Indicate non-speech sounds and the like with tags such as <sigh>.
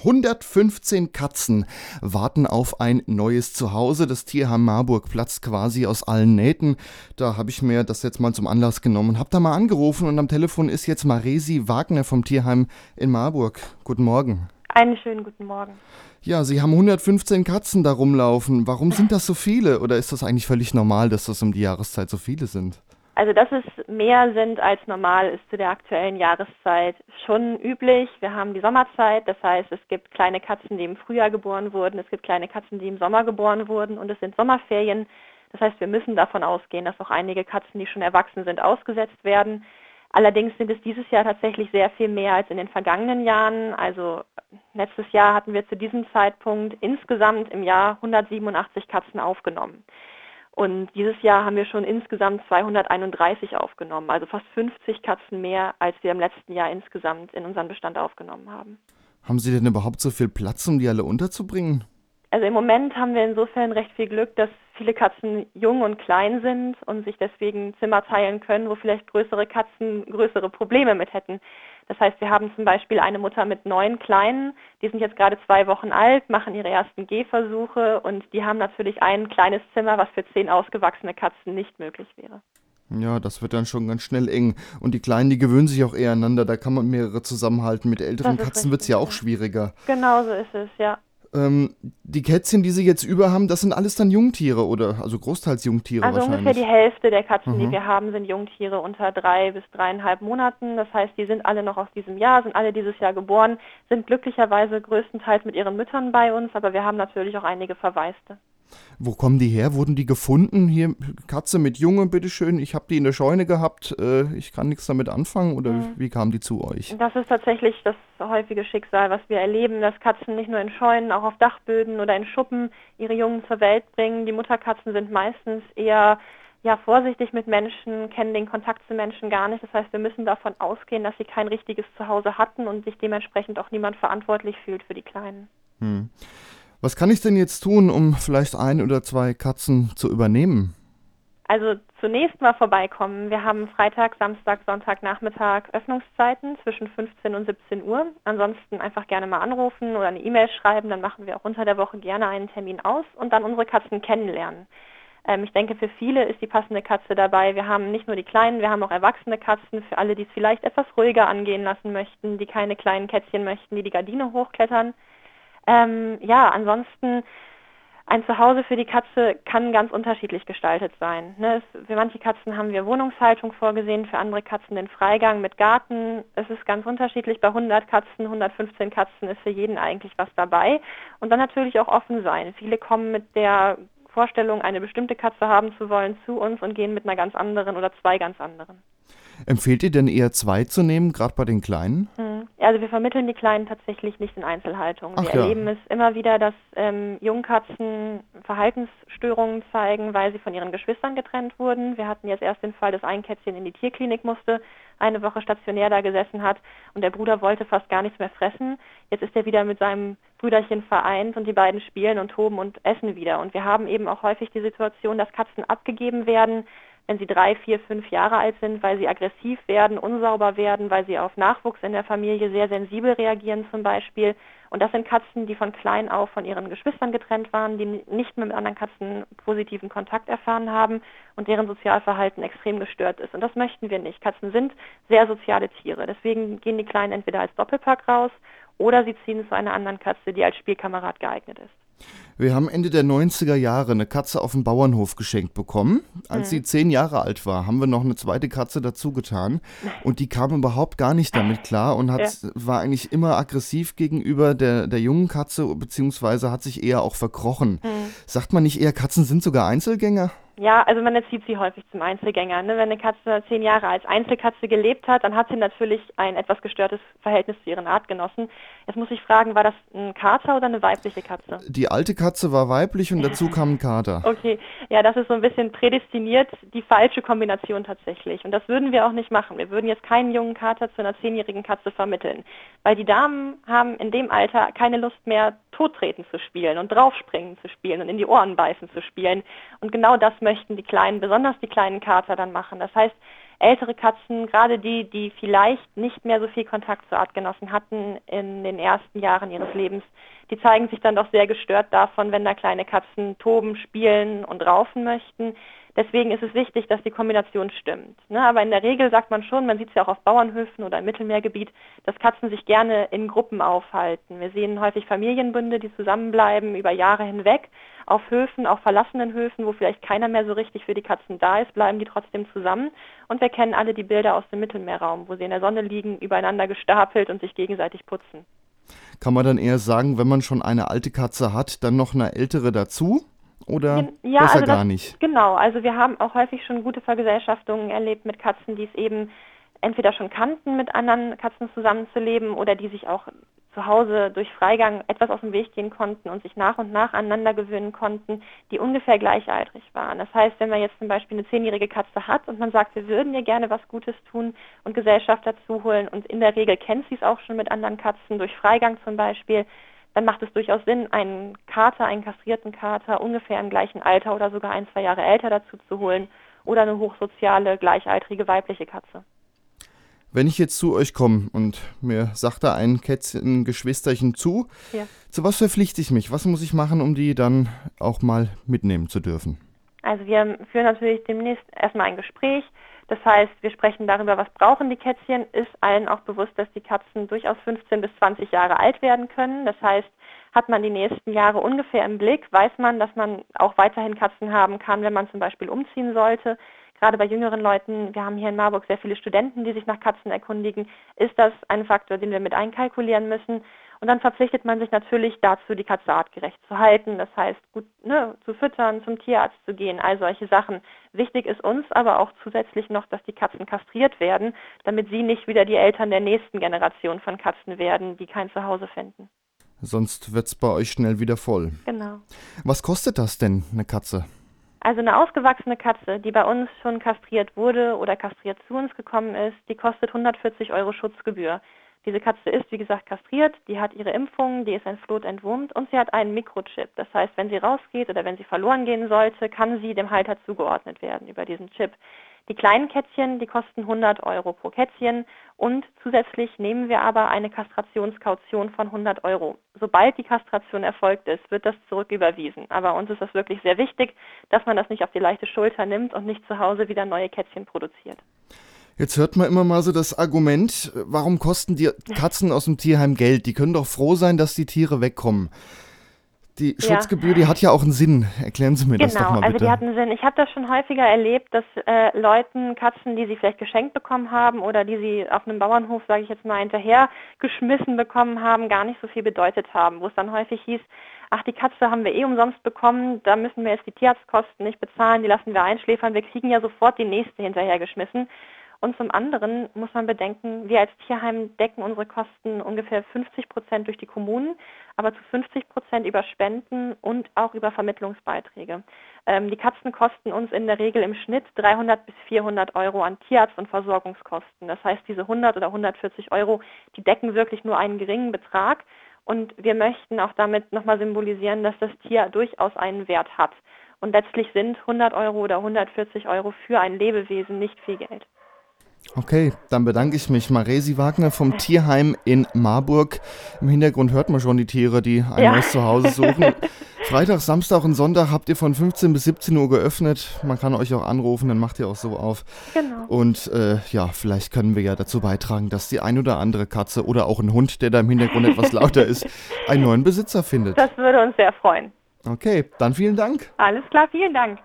115 Katzen warten auf ein neues Zuhause. Das Tierheim Marburg platzt quasi aus allen Nähten. Da habe ich mir das jetzt mal zum Anlass genommen und habe da mal angerufen und am Telefon ist jetzt Maresi Wagner vom Tierheim in Marburg. Guten Morgen. Einen schönen guten Morgen. Ja, Sie haben 115 Katzen da rumlaufen. Warum sind das so viele? Oder ist das eigentlich völlig normal, dass das um die Jahreszeit so viele sind? Also, dass es mehr sind als normal ist zu der aktuellen Jahreszeit schon üblich. Wir haben die Sommerzeit, das heißt, es gibt kleine Katzen, die im Frühjahr geboren wurden, es gibt kleine Katzen, die im Sommer geboren wurden und es sind Sommerferien. Das heißt, wir müssen davon ausgehen, dass auch einige Katzen, die schon erwachsen sind, ausgesetzt werden. Allerdings sind es dieses Jahr tatsächlich sehr viel mehr als in den vergangenen Jahren. Also letztes Jahr hatten wir zu diesem Zeitpunkt insgesamt im Jahr 187 Katzen aufgenommen. Und dieses Jahr haben wir schon insgesamt 231 aufgenommen, also fast 50 Katzen mehr, als wir im letzten Jahr insgesamt in unseren Bestand aufgenommen haben. Haben Sie denn überhaupt so viel Platz, um die alle unterzubringen? Also im Moment haben wir insofern recht viel Glück, dass viele Katzen jung und klein sind und sich deswegen Zimmer teilen können, wo vielleicht größere Katzen größere Probleme mit hätten. Das heißt, wir haben zum Beispiel eine Mutter mit neun Kleinen, die sind jetzt gerade zwei Wochen alt, machen ihre ersten Gehversuche und die haben natürlich ein kleines Zimmer, was für zehn ausgewachsene Katzen nicht möglich wäre. Ja, das wird dann schon ganz schnell eng. Und die Kleinen, die gewöhnen sich auch eher aneinander. Da kann man mehrere zusammenhalten. Mit älteren Katzen wird es ja auch schwieriger. Genau so ist es, ja. Ähm, die Kätzchen, die Sie jetzt über haben, das sind alles dann Jungtiere oder also großteils Jungtiere also wahrscheinlich? ungefähr die Hälfte der Katzen, mhm. die wir haben, sind Jungtiere unter drei bis dreieinhalb Monaten. Das heißt, die sind alle noch aus diesem Jahr, sind alle dieses Jahr geboren, sind glücklicherweise größtenteils mit ihren Müttern bei uns, aber wir haben natürlich auch einige Verwaiste. Wo kommen die her? Wurden die gefunden? Hier, Katze mit Junge, bitteschön. Ich habe die in der Scheune gehabt. Äh, ich kann nichts damit anfangen. Oder mhm. wie kamen die zu euch? Das ist tatsächlich das häufige Schicksal, was wir erleben, dass Katzen nicht nur in Scheunen, auch auf Dachböden oder in Schuppen ihre Jungen zur Welt bringen. Die Mutterkatzen sind meistens eher ja, vorsichtig mit Menschen, kennen den Kontakt zu Menschen gar nicht. Das heißt, wir müssen davon ausgehen, dass sie kein richtiges Zuhause hatten und sich dementsprechend auch niemand verantwortlich fühlt für die Kleinen. Hm. Was kann ich denn jetzt tun, um vielleicht ein oder zwei Katzen zu übernehmen? Also zunächst mal vorbeikommen. Wir haben Freitag, Samstag, Sonntag, Nachmittag Öffnungszeiten zwischen 15 und 17 Uhr. Ansonsten einfach gerne mal anrufen oder eine E-Mail schreiben. Dann machen wir auch unter der Woche gerne einen Termin aus und dann unsere Katzen kennenlernen. Ähm, ich denke, für viele ist die passende Katze dabei. Wir haben nicht nur die kleinen, wir haben auch erwachsene Katzen. Für alle, die es vielleicht etwas ruhiger angehen lassen möchten, die keine kleinen Kätzchen möchten, die die Gardine hochklettern. Ähm, ja, ansonsten ein Zuhause für die Katze kann ganz unterschiedlich gestaltet sein. Ne? Es, für manche Katzen haben wir Wohnungshaltung vorgesehen, für andere Katzen den Freigang mit Garten. Es ist ganz unterschiedlich. Bei 100 Katzen, 115 Katzen ist für jeden eigentlich was dabei. Und dann natürlich auch offen sein. Viele kommen mit der Vorstellung, eine bestimmte Katze haben zu wollen, zu uns und gehen mit einer ganz anderen oder zwei ganz anderen. Empfehlt ihr denn eher zwei zu nehmen, gerade bei den Kleinen? Hm. Also wir vermitteln die Kleinen tatsächlich nicht in Einzelhaltung. Ach wir ja. erleben es immer wieder, dass ähm, Jungkatzen Verhaltensstörungen zeigen, weil sie von ihren Geschwistern getrennt wurden. Wir hatten jetzt erst den Fall, dass ein Kätzchen in die Tierklinik musste, eine Woche stationär da gesessen hat und der Bruder wollte fast gar nichts mehr fressen. Jetzt ist er wieder mit seinem Brüderchen vereint und die beiden spielen und toben und essen wieder. Und wir haben eben auch häufig die Situation, dass Katzen abgegeben werden, wenn sie drei, vier, fünf Jahre alt sind, weil sie aggressiv werden, unsauber werden, weil sie auf Nachwuchs in der Familie sehr sensibel reagieren zum Beispiel. Und das sind Katzen, die von klein auf von ihren Geschwistern getrennt waren, die nicht mehr mit anderen Katzen positiven Kontakt erfahren haben und deren Sozialverhalten extrem gestört ist. Und das möchten wir nicht. Katzen sind sehr soziale Tiere. Deswegen gehen die Kleinen entweder als Doppelpack raus oder sie ziehen zu einer anderen Katze, die als Spielkamerad geeignet ist. Wir haben Ende der 90er Jahre eine Katze auf dem Bauernhof geschenkt bekommen. Als mhm. sie zehn Jahre alt war, haben wir noch eine zweite Katze dazu getan. Und die kam überhaupt gar nicht damit klar und hat, ja. war eigentlich immer aggressiv gegenüber der, der jungen Katze, beziehungsweise hat sich eher auch verkrochen. Mhm. Sagt man nicht eher, Katzen sind sogar Einzelgänger? Ja, also man erzieht sie häufig zum Einzelgänger. Ne? Wenn eine Katze zehn Jahre als Einzelkatze gelebt hat, dann hat sie natürlich ein etwas gestörtes Verhältnis zu ihren Artgenossen. Jetzt muss ich fragen, war das ein Kater oder eine weibliche Katze? Die alte Katze war weiblich und dazu <laughs> kam ein Kater. Okay, ja, das ist so ein bisschen prädestiniert die falsche Kombination tatsächlich. Und das würden wir auch nicht machen. Wir würden jetzt keinen jungen Kater zu einer zehnjährigen Katze vermitteln, weil die Damen haben in dem Alter keine Lust mehr, Tottreten zu spielen und draufspringen zu spielen und in die Ohren beißen zu spielen. Und genau das möchten die kleinen, besonders die kleinen Kater dann machen. Das heißt, ältere Katzen, gerade die, die vielleicht nicht mehr so viel Kontakt zu Artgenossen hatten in den ersten Jahren ihres Lebens, die zeigen sich dann doch sehr gestört davon, wenn da kleine Katzen toben, spielen und raufen möchten. Deswegen ist es wichtig, dass die Kombination stimmt. Ne? Aber in der Regel sagt man schon, man sieht es ja auch auf Bauernhöfen oder im Mittelmeergebiet, dass Katzen sich gerne in Gruppen aufhalten. Wir sehen häufig Familienbünde, die zusammenbleiben über Jahre hinweg. Auf Höfen, auf verlassenen Höfen, wo vielleicht keiner mehr so richtig für die Katzen da ist, bleiben die trotzdem zusammen. Und wir kennen alle die Bilder aus dem Mittelmeerraum, wo sie in der Sonne liegen, übereinander gestapelt und sich gegenseitig putzen. Kann man dann eher sagen, wenn man schon eine alte Katze hat, dann noch eine ältere dazu? Oder ja, besser also gar nicht? Genau, also wir haben auch häufig schon gute Vergesellschaftungen erlebt mit Katzen, die es eben entweder schon kannten, mit anderen Katzen zusammenzuleben oder die sich auch zu Hause durch Freigang etwas aus dem Weg gehen konnten und sich nach und nach aneinander gewöhnen konnten, die ungefähr gleichaltrig waren. Das heißt, wenn man jetzt zum Beispiel eine zehnjährige Katze hat und man sagt, wir würden ihr gerne was Gutes tun und Gesellschaft dazu holen und in der Regel kennt sie es auch schon mit anderen Katzen, durch Freigang zum Beispiel, dann macht es durchaus Sinn, einen Kater, einen kastrierten Kater ungefähr im gleichen Alter oder sogar ein, zwei Jahre älter dazu zu holen oder eine hochsoziale, gleichaltrige weibliche Katze. Wenn ich jetzt zu euch komme und mir sagt da ein Kätzchen, ein Geschwisterchen zu, ja. zu was verpflichte ich mich? Was muss ich machen, um die dann auch mal mitnehmen zu dürfen? Also wir führen natürlich demnächst erstmal ein Gespräch. Das heißt, wir sprechen darüber, was brauchen die Kätzchen. Ist allen auch bewusst, dass die Katzen durchaus 15 bis 20 Jahre alt werden können. Das heißt, hat man die nächsten Jahre ungefähr im Blick, weiß man, dass man auch weiterhin Katzen haben kann, wenn man zum Beispiel umziehen sollte. Gerade bei jüngeren Leuten, wir haben hier in Marburg sehr viele Studenten, die sich nach Katzen erkundigen, ist das ein Faktor, den wir mit einkalkulieren müssen. Und dann verpflichtet man sich natürlich dazu, die Katze artgerecht zu halten. Das heißt, gut ne, zu füttern, zum Tierarzt zu gehen, all solche Sachen. Wichtig ist uns aber auch zusätzlich noch, dass die Katzen kastriert werden, damit sie nicht wieder die Eltern der nächsten Generation von Katzen werden, die kein Zuhause finden. Sonst wird es bei euch schnell wieder voll. Genau. Was kostet das denn, eine Katze? Also eine ausgewachsene Katze, die bei uns schon kastriert wurde oder kastriert zu uns gekommen ist, die kostet 140 Euro Schutzgebühr. Diese Katze ist, wie gesagt, kastriert, die hat ihre Impfung, die ist entfloht, entwurmt und sie hat einen Mikrochip. Das heißt, wenn sie rausgeht oder wenn sie verloren gehen sollte, kann sie dem Halter zugeordnet werden über diesen Chip. Die kleinen Kätzchen, die kosten 100 Euro pro Kätzchen und zusätzlich nehmen wir aber eine Kastrationskaution von 100 Euro. Sobald die Kastration erfolgt ist, wird das zurücküberwiesen. Aber uns ist das wirklich sehr wichtig, dass man das nicht auf die leichte Schulter nimmt und nicht zu Hause wieder neue Kätzchen produziert. Jetzt hört man immer mal so das Argument, warum kosten die Katzen aus dem Tierheim Geld? Die können doch froh sein, dass die Tiere wegkommen. Die ja. Schutzgebühr, die hat ja auch einen Sinn. Erklären Sie mir genau, das doch mal bitte. Genau, also die hat einen Sinn. Ich habe das schon häufiger erlebt, dass äh, Leuten Katzen, die sie vielleicht geschenkt bekommen haben oder die sie auf einem Bauernhof, sage ich jetzt mal, hinterher geschmissen bekommen haben, gar nicht so viel bedeutet haben. Wo es dann häufig hieß, ach, die Katze haben wir eh umsonst bekommen, da müssen wir jetzt die Tierarztkosten nicht bezahlen, die lassen wir einschläfern, wir kriegen ja sofort die nächste hinterher geschmissen. Und zum anderen muss man bedenken, wir als Tierheim decken unsere Kosten ungefähr 50 Prozent durch die Kommunen, aber zu 50 Prozent über Spenden und auch über Vermittlungsbeiträge. Ähm, die Katzen kosten uns in der Regel im Schnitt 300 bis 400 Euro an Tierarzt- und Versorgungskosten. Das heißt, diese 100 oder 140 Euro, die decken wirklich nur einen geringen Betrag. Und wir möchten auch damit nochmal symbolisieren, dass das Tier durchaus einen Wert hat. Und letztlich sind 100 Euro oder 140 Euro für ein Lebewesen nicht viel Geld. Okay, dann bedanke ich mich. Maresi Wagner vom Tierheim in Marburg. Im Hintergrund hört man schon die Tiere, die ein ja. neues Zuhause suchen. <laughs> Freitag, Samstag und Sonntag habt ihr von 15 bis 17 Uhr geöffnet. Man kann euch auch anrufen, dann macht ihr auch so auf. Genau. Und äh, ja, vielleicht können wir ja dazu beitragen, dass die ein oder andere Katze oder auch ein Hund, der da im Hintergrund etwas <laughs> lauter ist, einen neuen Besitzer findet. Das würde uns sehr freuen. Okay, dann vielen Dank. Alles klar, vielen Dank.